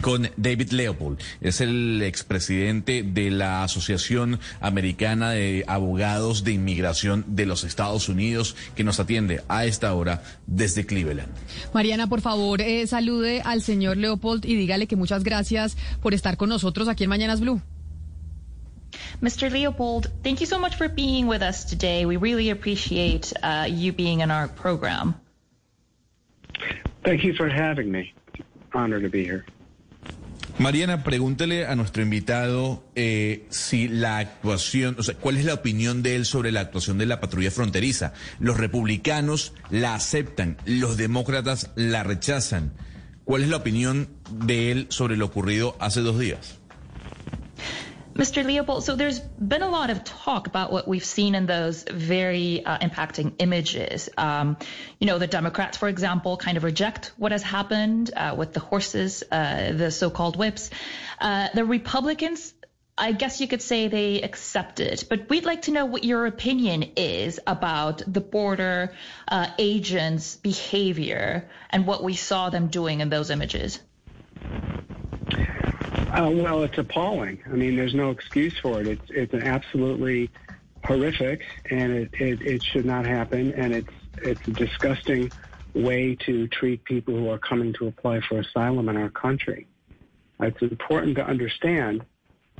con David Leopold. Es el expresidente de la Asociación Americana de Abogados de Inmigración de los Estados Unidos, que nos atiende a esta hora desde Cleveland. Mariana, por favor, eh, salude al señor Leopold y dígale que muchas gracias por estar con nosotros aquí en Mañanas Blue. Mr. Leopold, thank you so much for being with us today. We really appreciate uh, you being in our program. Thank you for having me. Honor to be here. Mariana, pregúntele a nuestro invitado eh, si la actuación, o sea, cuál es la opinión de él sobre la actuación de la patrulla fronteriza. Los republicanos la aceptan, los demócratas la rechazan. ¿Cuál es la opinión de él sobre lo ocurrido hace dos días? Mr. Leopold, so there's been a lot of talk about what we've seen in those very uh, impacting images. Um, you know, the Democrats, for example, kind of reject what has happened uh, with the horses, uh, the so-called whips. Uh, the Republicans, I guess you could say they accept it, but we'd like to know what your opinion is about the border uh, agents' behavior and what we saw them doing in those images. Uh, well, it's appalling. I mean, there's no excuse for it. It's it's an absolutely horrific, and it, it, it should not happen. And it's it's a disgusting way to treat people who are coming to apply for asylum in our country. It's important to understand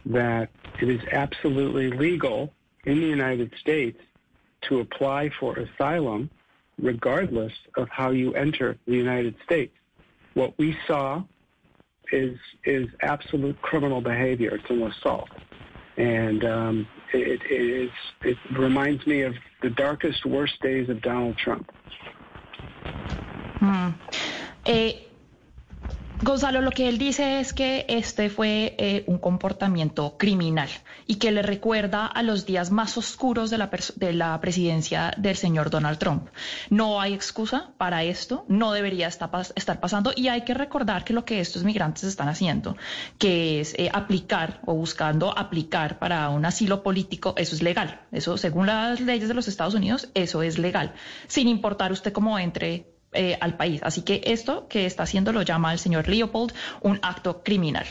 that it is absolutely legal in the United States to apply for asylum regardless of how you enter the United States. What we saw is is absolute criminal behavior. It's an assault, and um, it, it is it reminds me of the darkest, worst days of Donald Trump. Hmm. Eh, Gonzalo, lo que él dice es que este fue eh, un comportamiento criminal y que le recuerda a los días más oscuros de la, de la, presidencia del señor Donald Trump. No hay excusa para esto, no debería estar, estar, pasando y hay que recordar que lo que estos migrantes están haciendo, que es eh, aplicar o buscando aplicar para un asilo político, eso es legal. Eso, según las leyes de los Estados Unidos, eso es legal, sin importar usted cómo entre eh, al país. Así que esto que está haciendo lo llama el señor Leopold un acto criminal.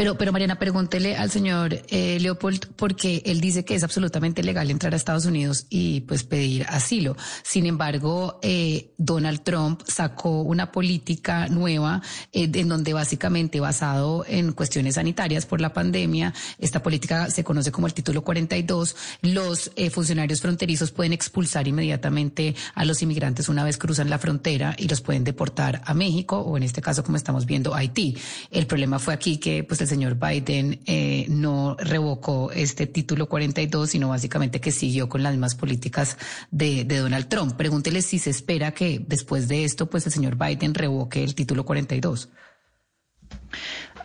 Pero, pero Mariana, pregúntele al señor eh, Leopold porque él dice que es absolutamente legal entrar a Estados Unidos y pues pedir asilo. Sin embargo, eh, Donald Trump sacó una política nueva eh, en donde básicamente basado en cuestiones sanitarias por la pandemia, esta política se conoce como el título 42, los eh, funcionarios fronterizos pueden expulsar inmediatamente a los inmigrantes una vez cruzan la frontera y los pueden deportar a México o en este caso como estamos viendo a Haití. El problema fue aquí que pues el señor Biden eh, no revocó este título 42, sino básicamente que siguió con las mismas políticas de, de Donald Trump. Pregúntele si se espera que después de esto, pues el señor Biden revoque el título 42.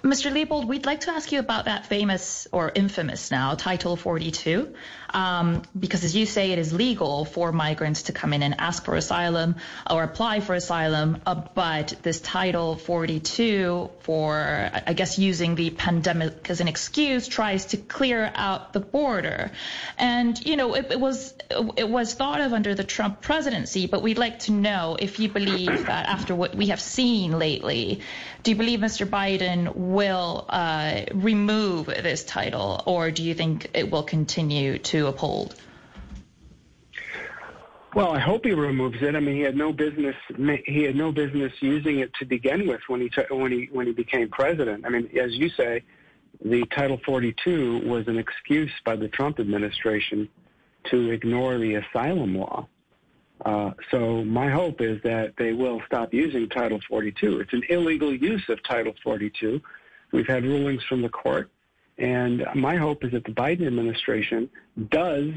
Mr. Leopold, we'd like to ask you about that famous or infamous now Title 42, um, because as you say, it is legal for migrants to come in and ask for asylum or apply for asylum, uh, but this Title 42, for I guess using the pandemic as an excuse, tries to clear out the border, and you know it, it was it was thought of under the Trump presidency, but we'd like to know if you believe that after what we have seen lately, do you believe Mr. Biden will uh, remove this title, or do you think it will continue to uphold? Well, I hope he removes it. I mean, he had no business. He had no business using it to begin with when he when he when he became president. I mean, as you say, the Title 42 was an excuse by the Trump administration to ignore the asylum law. Uh, so my hope is that they will stop using Title 42. It's an illegal use of Title 42. We've had rulings from the court, and my hope is that the Biden administration does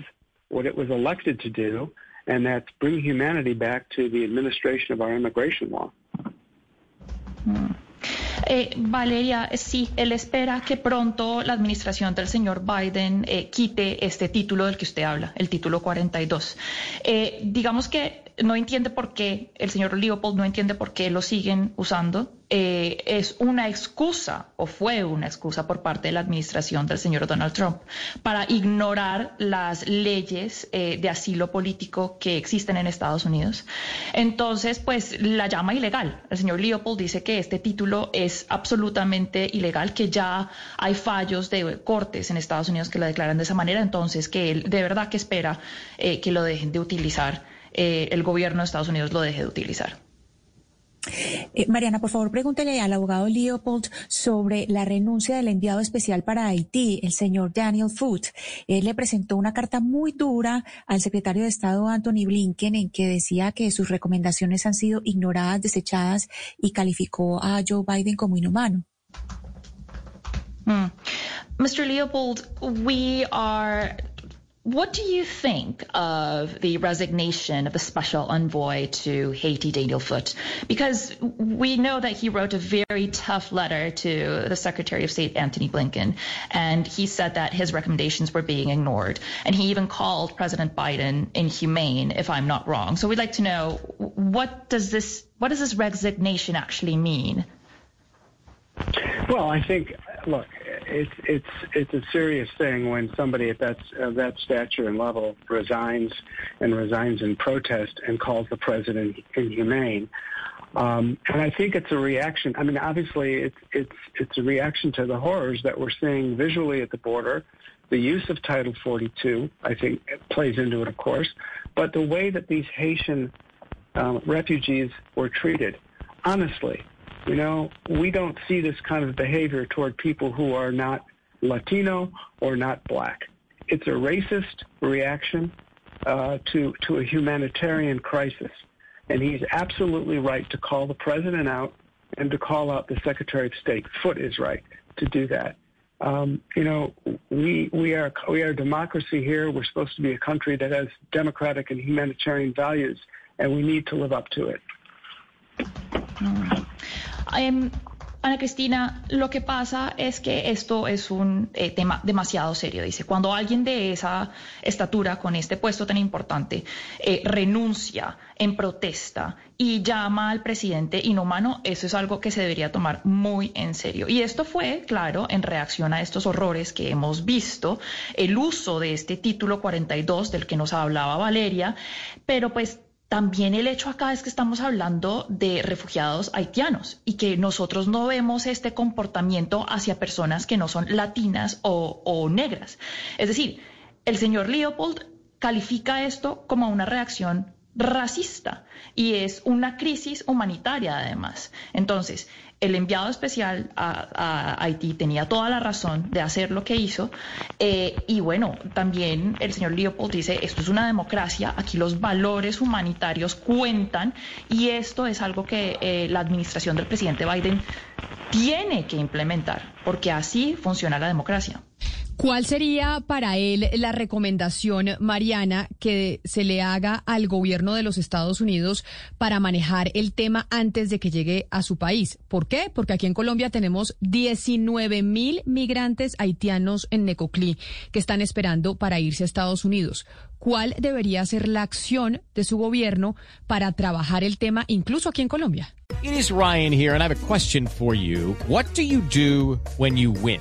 what it was elected to do and that's bring humanity back to the administration of our immigration law. Eh, Valeria, sí, él espera que pronto la administración del señor Biden eh, quite este título del que usted habla, el título 42. Eh, digamos que no entiende por qué, el señor Leopold no entiende por qué lo siguen usando. Eh, es una excusa o fue una excusa por parte de la administración del señor Donald Trump para ignorar las leyes eh, de asilo político que existen en Estados Unidos. Entonces, pues la llama ilegal. El señor Leopold dice que este título es absolutamente ilegal, que ya hay fallos de cortes en Estados Unidos que lo declaran de esa manera, entonces que él de verdad que espera eh, que lo dejen de utilizar, eh, el gobierno de Estados Unidos lo deje de utilizar. Eh, Mariana, por favor, pregúntele al abogado Leopold sobre la renuncia del enviado especial para Haití, el señor Daniel Foote. Él le presentó una carta muy dura al secretario de Estado Anthony Blinken en que decía que sus recomendaciones han sido ignoradas, desechadas y calificó a Joe Biden como inhumano. Mr. Leopold, we are. What do you think of the resignation of the special envoy to Haiti, Daniel Foote? Because we know that he wrote a very tough letter to the Secretary of State, Antony Blinken, and he said that his recommendations were being ignored. And he even called President Biden inhumane, if I'm not wrong. So we'd like to know what does this what does this resignation actually mean? Well, I think, look, it's it's it's a serious thing when somebody at that of that stature and level resigns and resigns in protest and calls the president inhumane. Um, and I think it's a reaction. I mean, obviously, it's it's it's a reaction to the horrors that we're seeing visually at the border. The use of Title 42, I think, plays into it, of course, but the way that these Haitian um, refugees were treated, honestly, you know, we don't see this kind of behavior toward people who are not Latino or not black. It's a racist reaction uh, to to a humanitarian crisis, and he's absolutely right to call the president out and to call out the Secretary of State. Foote is right to do that. Um, you know, we we are we are a democracy here. We're supposed to be a country that has democratic and humanitarian values, and we need to live up to it. Em, Ana Cristina, lo que pasa es que esto es un eh, tema demasiado serio, dice. Cuando alguien de esa estatura, con este puesto tan importante, eh, renuncia en protesta y llama al presidente inhumano, eso es algo que se debería tomar muy en serio. Y esto fue, claro, en reacción a estos horrores que hemos visto, el uso de este título 42 del que nos hablaba Valeria, pero pues también el hecho acá es que estamos hablando de refugiados haitianos y que nosotros no vemos este comportamiento hacia personas que no son latinas o, o negras. Es decir, el señor Leopold califica esto como una reacción racista y es una crisis humanitaria además. Entonces, el enviado especial a, Haití tenía toda la razón de hacer lo que hizo. Eh, y bueno, también el señor Leopold dice, esto es una democracia, aquí los valores humanitarios cuentan y esto es algo que eh, la administración del presidente Biden tiene que implementar, porque así funciona la democracia. ¿Cuál sería para él la recomendación, Mariana, que se le haga al gobierno de los Estados Unidos para manejar el tema antes de que llegue a su país? ¿Por qué? Porque aquí en Colombia tenemos 19 mil migrantes haitianos en Necoclí que están esperando para irse a Estados Unidos. ¿Cuál debería ser la acción de su gobierno para trabajar el tema incluso aquí en Colombia? It is Ryan here and I have a question for you. What do you do when you win?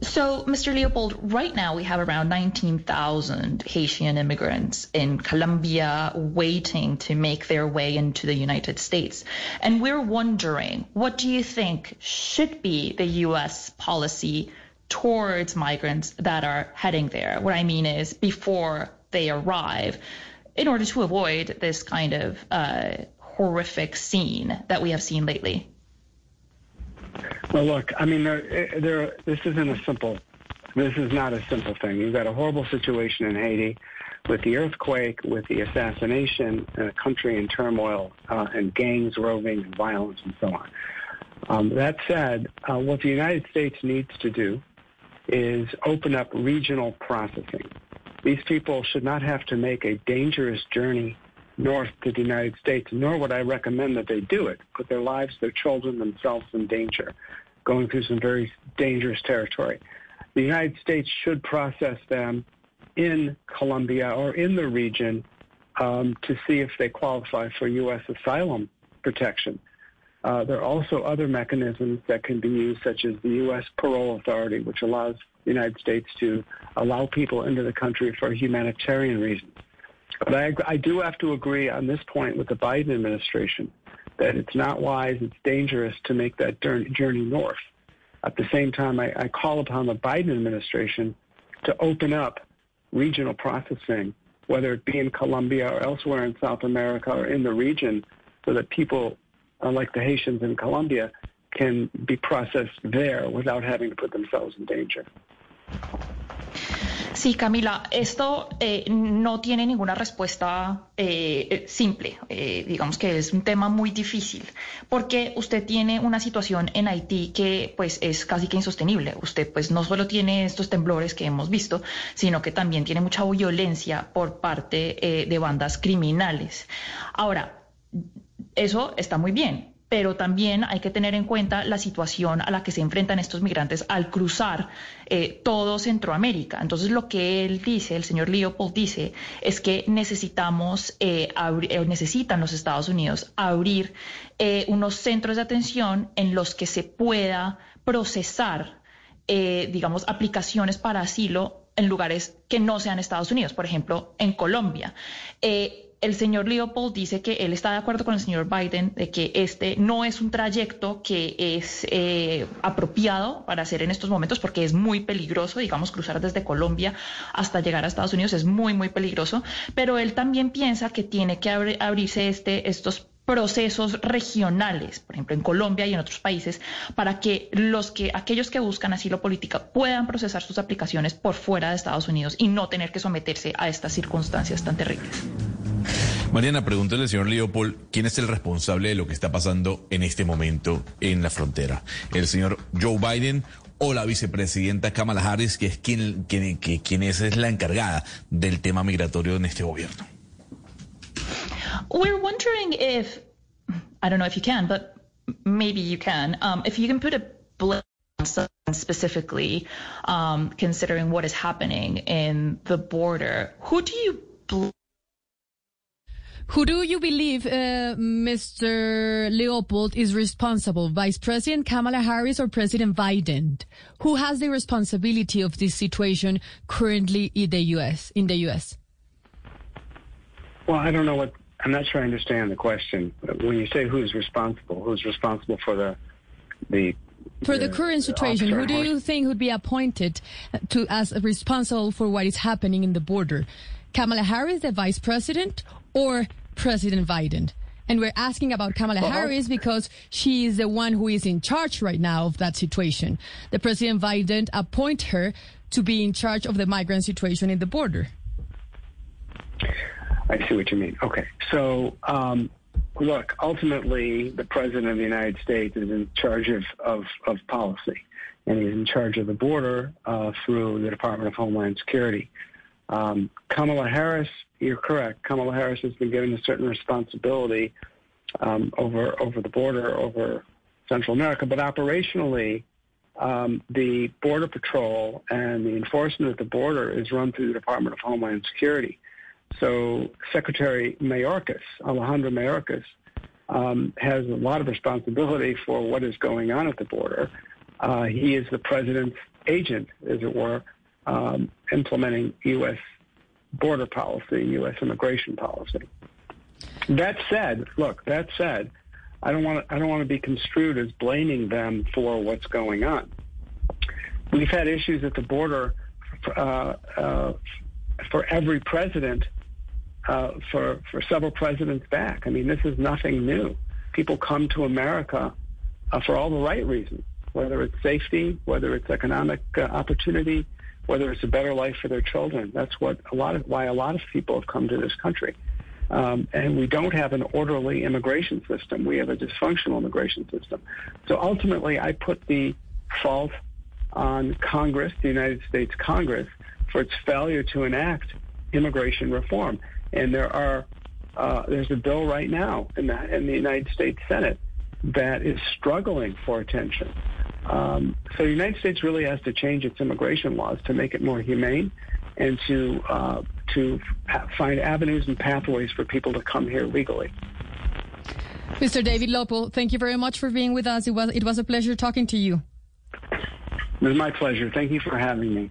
So, Mr. Leopold, right now we have around 19,000 Haitian immigrants in Colombia waiting to make their way into the United States. And we're wondering, what do you think should be the U.S. policy towards migrants that are heading there? What I mean is before they arrive, in order to avoid this kind of uh, horrific scene that we have seen lately? Well, look, I mean, there, there, this isn't a simple, this is not a simple thing. You've got a horrible situation in Haiti with the earthquake, with the assassination, and a country in turmoil, uh, and gangs roving and violence and so on. Um, that said, uh, what the United States needs to do is open up regional processing. These people should not have to make a dangerous journey north to the United States, nor would I recommend that they do it, put their lives, their children, themselves in danger, going through some very dangerous territory. The United States should process them in Colombia or in the region um, to see if they qualify for U.S. asylum protection. Uh, there are also other mechanisms that can be used, such as the U.S. Parole Authority, which allows the United States to allow people into the country for humanitarian reasons. But I, I do have to agree on this point with the Biden administration that it's not wise, it's dangerous to make that journey north. At the same time, I, I call upon the Biden administration to open up regional processing, whether it be in Colombia or elsewhere in South America or in the region, so that people uh, like the Haitians in Colombia can be processed there without having to put themselves in danger. Sí, Camila, esto eh, no tiene ninguna respuesta eh, eh, simple. digamos que es un tema muy difícil, porque usted tiene una situación en Haití que pues es casi que insostenible. Usted pues no solo tiene estos temblores que hemos visto, sino que también tiene mucha violencia por parte de bandas criminales. Ahora, eso está muy bien, pero también hay que tener en cuenta la situación a la que se enfrentan estos migrantes al cruzar eh, todo Centroamérica. Entonces, lo que él dice, el señor Leopold dice, es que necesitamos, eh, eh, necesitan los Estados Unidos abrir unos centros de atención en los que se pueda procesar, digamos, aplicaciones para asilo en lugares que no sean Estados Unidos, por ejemplo, en Colombia el señor Leopold dice que él está de acuerdo con el señor Biden de que este no es un trayecto que es eh, apropiado para hacer en estos momentos porque es muy peligroso, digamos, cruzar desde Colombia hasta llegar a Estados Unidos es muy, muy peligroso, pero él también piensa que tiene que abrirse este, estos procesos regionales, por ejemplo en Colombia y en otros países, para que los que aquellos que buscan asilo político puedan procesar sus aplicaciones por fuera de Estados Unidos y no tener que someterse a estas circunstancias tan terribles. Mariana, pregúntale al señor Leopold quién es el responsable de lo que está pasando en este momento en la frontera. ¿El señor Joe Biden o la vicepresidenta Kamala Harris, que es quien, quien, es la encargada del tema migratorio en este gobierno? We're wondering if, I don't know if you can, but maybe you can, um, if you can put a blame specifically, um, considering what is happening in the border, who do you blame? Who do you believe, uh, Mr. Leopold, is responsible? Vice President Kamala Harris or President Biden? Who has the responsibility of this situation currently in the U.S. In the U.S. Well, I don't know what. I'm not sure I understand the question. When you say who's responsible, who's responsible for the the for the current situation, who do you think would be appointed to as responsible for what is happening in the border? Kamala Harris, the vice president, or President Biden. And we're asking about Kamala uh-huh. Harris because she is the one who is in charge right now of that situation. The President Biden appoint her to be in charge of the migrant situation in the border. I see what you mean. Okay. So, um, look, ultimately, the President of the United States is in charge of, of, of policy, and he's in charge of the border uh, through the Department of Homeland Security. Um, Kamala Harris, you're correct. Kamala Harris has been given a certain responsibility um, over over the border, over Central America, but operationally, um, the Border Patrol and the enforcement at the border is run through the Department of Homeland Security. So Secretary Mayorkas, Alejandro Mayorkas, um, has a lot of responsibility for what is going on at the border. Uh, he is the president's agent, as it were, um, implementing U.S. border policy, U.S. immigration policy. That said, look, that said, I don't want to, I don't want to be construed as blaming them for what's going on. We've had issues at the border uh, uh, for every president uh, for for several presidents back. I mean, this is nothing new. People come to America uh, for all the right reasons, whether it's safety, whether it's economic uh, opportunity, whether it's a better life for their children. That's what a lot of why a lot of people have come to this country. Um, and we don't have an orderly immigration system. We have a dysfunctional immigration system. So ultimately, I put the fault on Congress, the United States Congress, for its failure to enact immigration reform. And there are uh, there's a bill right now in the, in the United States Senate that is struggling for attention. Um, so the United States really has to change its immigration laws to make it more humane and to uh, to find avenues and pathways for people to come here legally. Mr. David Leopold, thank you very much for being with us. It was it was a pleasure talking to you. It was my pleasure. Thank you for having me.